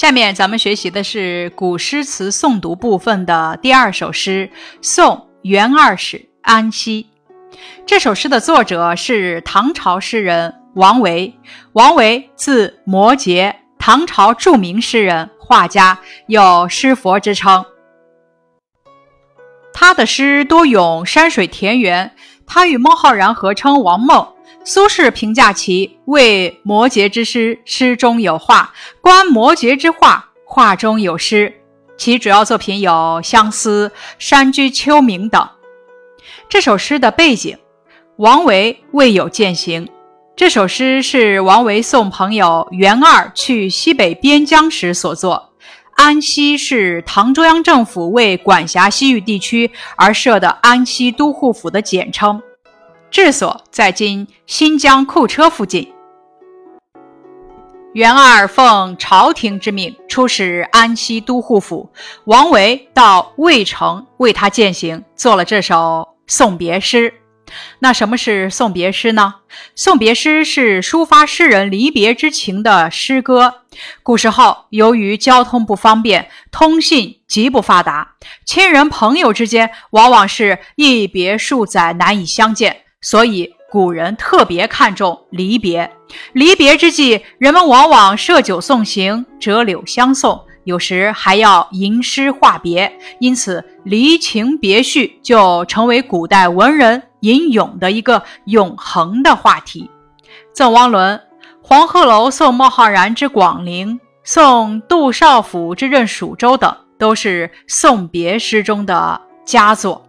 下面咱们学习的是古诗词诵读部分的第二首诗《送元二使安西》。这首诗的作者是唐朝诗人王维。王维字摩诘，唐朝著名诗人、画家，有“诗佛”之称。他的诗多咏山水田园。他与孟浩然合称王孟。苏轼评价其为摩诘之诗，诗中有画；观摩诘之画，画中有诗。其主要作品有《相思》《山居秋暝》等。这首诗的背景，王维未有践行。这首诗是王维送朋友元二去西北边疆时所作。安西是唐中央政府为管辖西域地区而设的安西都护府的简称。治所在今新疆库车附近。元二奉朝廷之命出使安西都护府，王维到渭城为他饯行，做了这首送别诗。那什么是送别诗呢？送别诗是抒发诗人离别之情的诗歌。古时候，由于交通不方便，通信极不发达，亲人朋友之间往往是一别数载，难以相见。所以，古人特别看重离别。离别之际，人们往往设酒送行，折柳相送，有时还要吟诗话别。因此，离情别绪就成为古代文人吟咏的一个永恒的话题。赠汪伦、黄鹤楼送孟浩然之广陵，送杜少府之任蜀州等，都是送别诗中的佳作。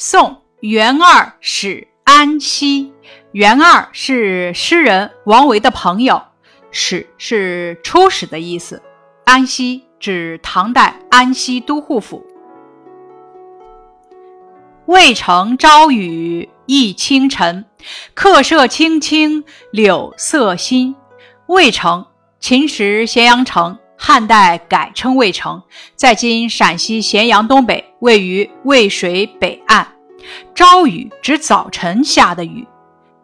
送元二使安西。元二是诗人王维的朋友，使是出使的意思。安西指唐代安西都护府。渭城朝雨浥轻尘，客舍青青柳色新。渭城，秦时咸阳城，汉代改称渭城，在今陕西咸阳东北。位于渭水北岸，朝雨指早晨下的雨，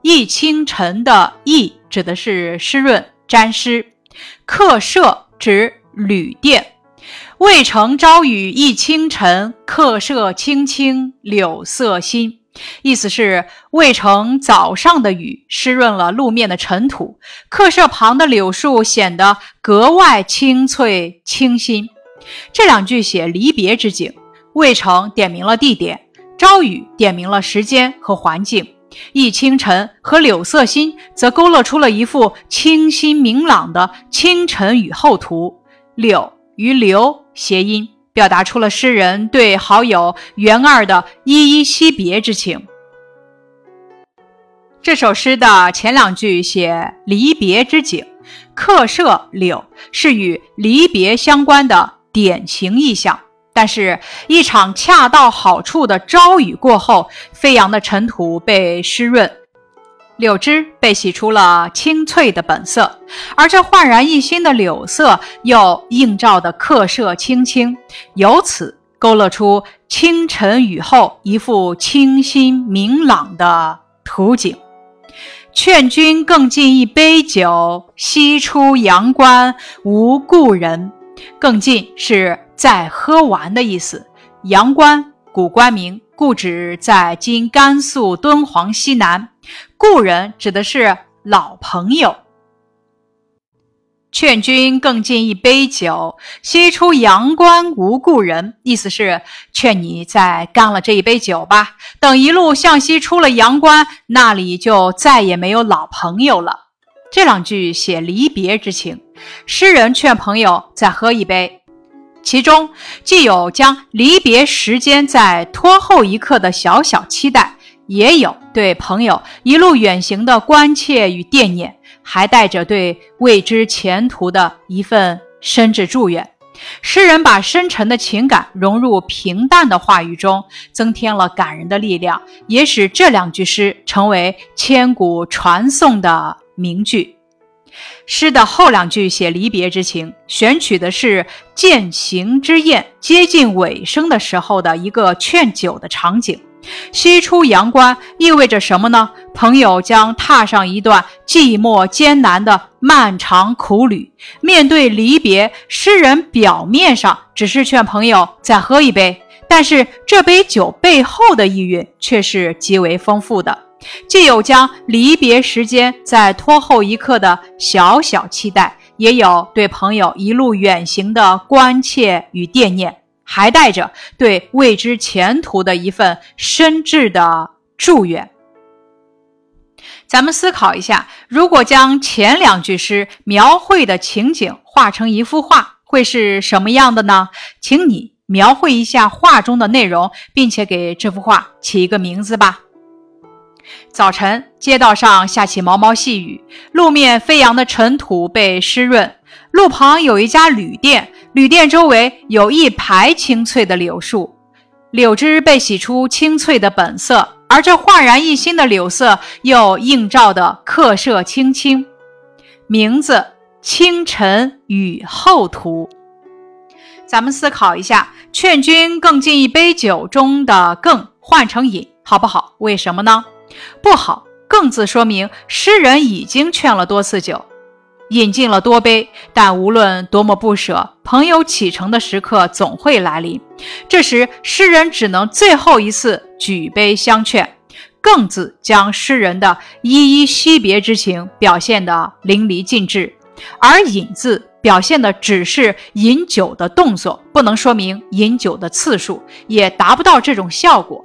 浥清晨的浥指的是湿润沾湿，客舍指旅店。渭城朝雨浥轻尘，客舍青青柳色新。意思是渭城早上的雨湿润了路面的尘土，客舍旁的柳树显得格外青翠清新。这两句写离别之景。渭城点明了地点，朝雨点明了时间和环境，一清晨和柳色新则勾勒出了一幅清新明朗的清晨雨后图。柳与流谐音，表达出了诗人对好友元二的依依惜别之情。这首诗的前两句写离别之景，客舍柳是与离别相关的典型意象。但是，一场恰到好处的朝雨过后，飞扬的尘土被湿润，柳枝被洗出了清脆的本色，而这焕然一新的柳色又映照的客舍青青，由此勾勒出清晨雨后一幅清新明朗的图景。劝君更尽一杯酒，西出阳关无故人。更尽是。在喝完的意思。阳关，古关名，故址在今甘肃敦煌西南。故人指的是老朋友。劝君更尽一杯酒，西出阳关无故人。意思是劝你再干了这一杯酒吧。等一路向西出了阳关，那里就再也没有老朋友了。这两句写离别之情，诗人劝朋友再喝一杯。其中既有将离别时间再拖后一刻的小小期待，也有对朋友一路远行的关切与惦念，还带着对未知前途的一份深挚祝愿。诗人把深沉的情感融入平淡的话语中，增添了感人的力量，也使这两句诗成为千古传颂的名句。诗的后两句写离别之情，选取的是饯行之宴接近尾声的时候的一个劝酒的场景。西出阳关意味着什么呢？朋友将踏上一段寂寞艰难的漫长苦旅。面对离别，诗人表面上只是劝朋友再喝一杯，但是这杯酒背后的意蕴却是极为丰富的，既有将离别时间再拖后一刻的小小期待，也有对朋友一路远行的关切与惦念。还带着对未知前途的一份深挚的祝愿。咱们思考一下，如果将前两句诗描绘的情景画成一幅画，会是什么样的呢？请你描绘一下画中的内容，并且给这幅画起一个名字吧。早晨，街道上下起毛毛细雨，路面飞扬的尘土被湿润。路旁有一家旅店，旅店周围有一排青翠的柳树，柳枝被洗出清脆的本色，而这焕然一新的柳色又映照的客舍青青。名字《清晨雨后图》。咱们思考一下，“劝君更尽一杯酒”中的“更”换成“饮”，好不好？为什么呢？不好，“更”字说明诗人已经劝了多次酒。饮尽了多杯，但无论多么不舍，朋友启程的时刻总会来临。这时，诗人只能最后一次举杯相劝。更字将诗人的依依惜别之情表现得淋漓尽致，而饮字表现的只是饮酒的动作，不能说明饮酒的次数，也达不到这种效果。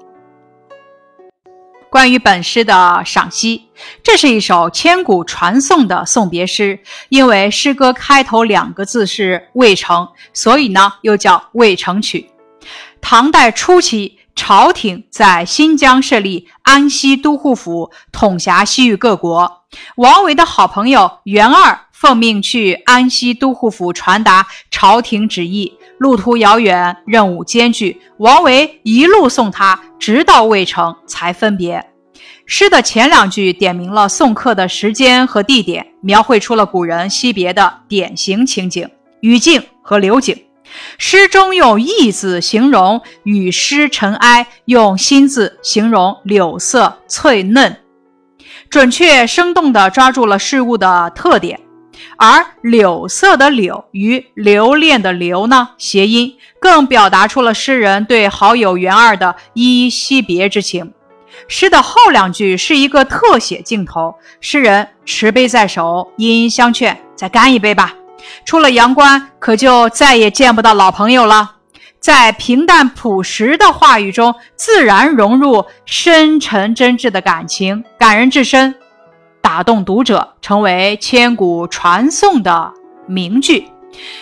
关于本诗的赏析，这是一首千古传颂的送别诗。因为诗歌开头两个字是“渭城”，所以呢又叫《渭城曲》。唐代初期，朝廷在新疆设立安西都护府，统辖西域各国。王维的好朋友元二奉命去安西都护府传达朝廷旨意，路途遥远，任务艰巨，王维一路送他。直到渭城才分别。诗的前两句点明了送客的时间和地点，描绘出了古人惜别的典型情景雨境和流景。诗中用“意”字形容雨湿尘埃，用“心”字形容柳色翠嫩，准确生动地抓住了事物的特点。而柳色的柳与留恋的留呢，谐音，更表达出了诗人对好友袁二的依依惜别之情。诗的后两句是一个特写镜头，诗人持杯在手，殷殷相劝：“再干一杯吧。”出了阳关，可就再也见不到老朋友了。在平淡朴实的话语中，自然融入深沉真挚的感情，感人至深。打动读者，成为千古传颂的名句。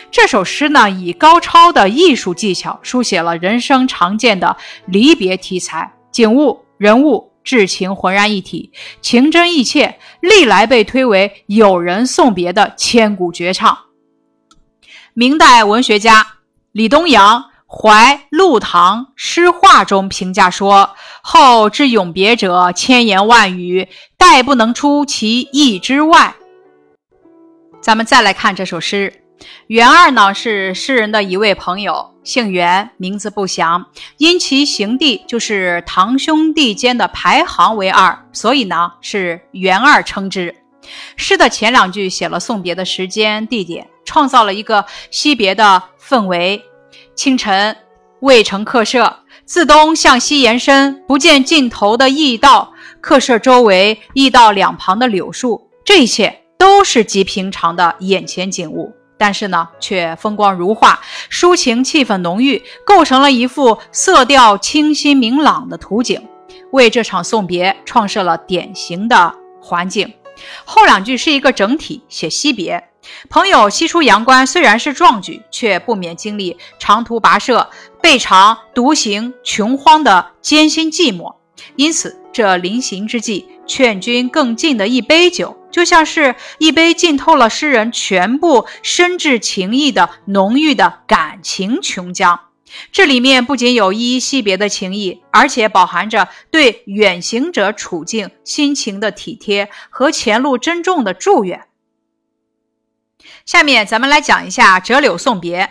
这首诗呢，以高超的艺术技巧书写了人生常见的离别题材，景物、人物、至情浑然一体，情真意切，历来被推为友人送别的千古绝唱。明代文学家李东阳。《怀陆唐诗话》中评价说：“后之永别者，千言万语，殆不能出其意之外。”咱们再来看这首诗。袁二呢是诗人的一位朋友，姓袁，名字不详。因其行弟就是堂兄弟间的排行为二，所以呢是袁二称之。诗的前两句写了送别的时间地点，创造了一个惜别的氛围。清晨，渭城客舍自东向西延伸，不见尽头的驿道。客舍周围，驿道两旁的柳树，这一切都是极平常的眼前景物，但是呢，却风光如画，抒情气氛浓郁，构成了一幅色调清新明朗的图景，为这场送别创设了典型的环境。后两句是一个整体，写惜别。朋友西出阳关，虽然是壮举，却不免经历长途跋涉、备尝独行穷荒的艰辛寂寞。因此，这临行之际，劝君更尽的一杯酒，就像是一杯浸透了诗人全部深挚情谊的浓郁的感情琼浆。这里面不仅有依依惜别的情谊，而且饱含着对远行者处境心情的体贴和前路珍重的祝愿。下面咱们来讲一下折柳送别。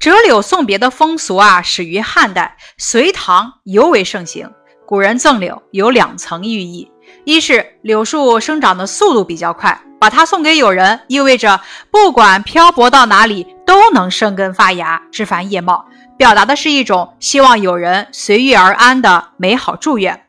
折柳送别的风俗啊，始于汉代，隋唐尤为盛行。古人赠柳有两层寓意：一是柳树生长的速度比较快，把它送给友人，意味着不管漂泊到哪里都能生根发芽、枝繁叶茂，表达的是一种希望友人随遇而安的美好祝愿。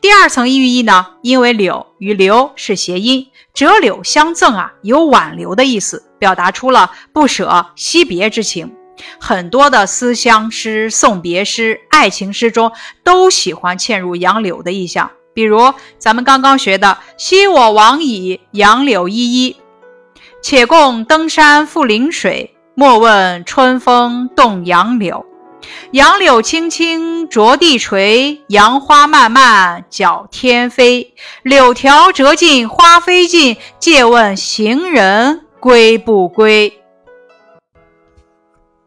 第二层寓意呢，因为柳与留是谐音，折柳相赠啊，有挽留的意思，表达出了不舍惜别之情。很多的思乡诗、送别诗、爱情诗中都喜欢嵌入杨柳的意象，比如咱们刚刚学的“昔我往矣，杨柳依依”，且共登山复临水，莫问春风动杨柳。杨柳青青着地垂，杨花漫漫搅天飞。柳条折尽花飞尽，借问行人归不归？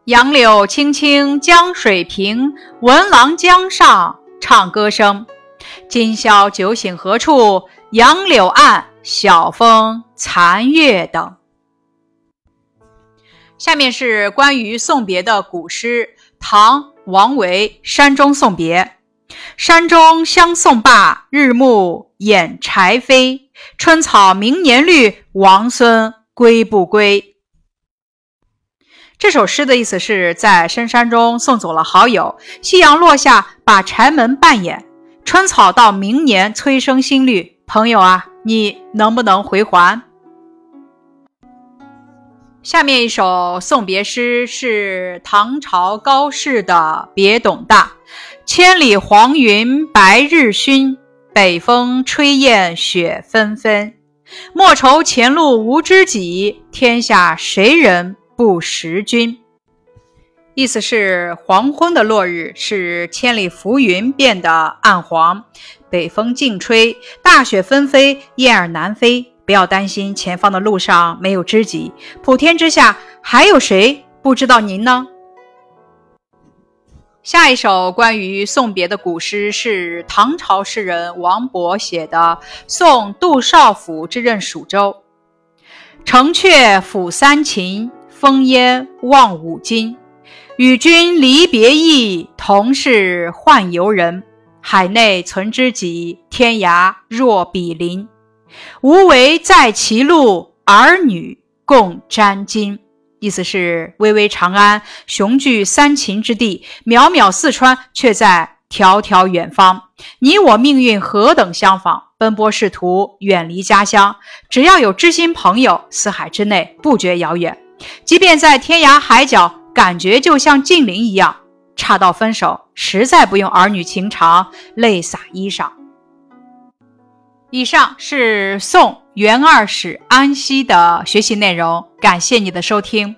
杨柳青青江水平，闻郎江上唱歌声。今宵酒醒何处？杨柳岸，晓风残月等。下面是关于送别的古诗，唐王维《山中送别》：山中相送罢，日暮掩柴扉。春草明年绿，王孙归不归？这首诗的意思是在深山中送走了好友，夕阳落下，把柴门半掩，春草到明年催生新绿。朋友啊，你能不能回还？下面一首送别诗是唐朝高适的《别董大》：千里黄云白日曛，北风吹雁雪纷纷。莫愁前路无知己，天下谁人？不识君，意思是黄昏的落日是千里浮云变得暗黄，北风劲吹，大雪纷飞，雁儿南飞。不要担心，前方的路上没有知己，普天之下还有谁不知道您呢？下一首关于送别的古诗是唐朝诗人王勃写的《送杜少府之任蜀州》，城阙辅三秦。风烟望五津，与君离别意，同是宦游人。海内存知己，天涯若比邻。无为在歧路，儿女共沾巾。意思是巍巍长安雄踞三秦之地，渺渺四川却在迢迢远方。你我命运何等相仿，奔波仕途，远离家乡。只要有知心朋友，四海之内不觉遥远。即便在天涯海角，感觉就像近邻一样。差到分手，实在不用儿女情长，泪洒衣裳。以上是宋元二使安西的学习内容，感谢你的收听。